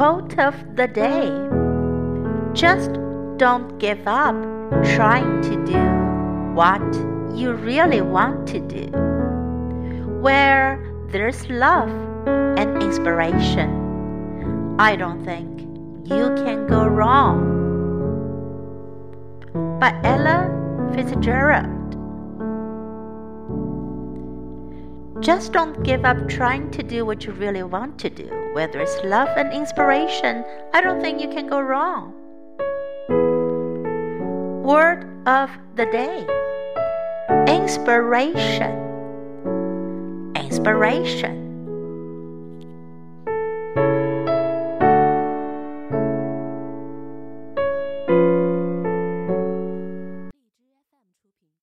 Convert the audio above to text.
Quote of the day Just don't give up trying to do what you really want to do. Where there's love and inspiration, I don't think you can go wrong. By Ella Fitzgerald. Just don't give up trying to do what you really want to do. Whether it's love and inspiration, I don't think you can go wrong. Word of the day Inspiration. Inspiration.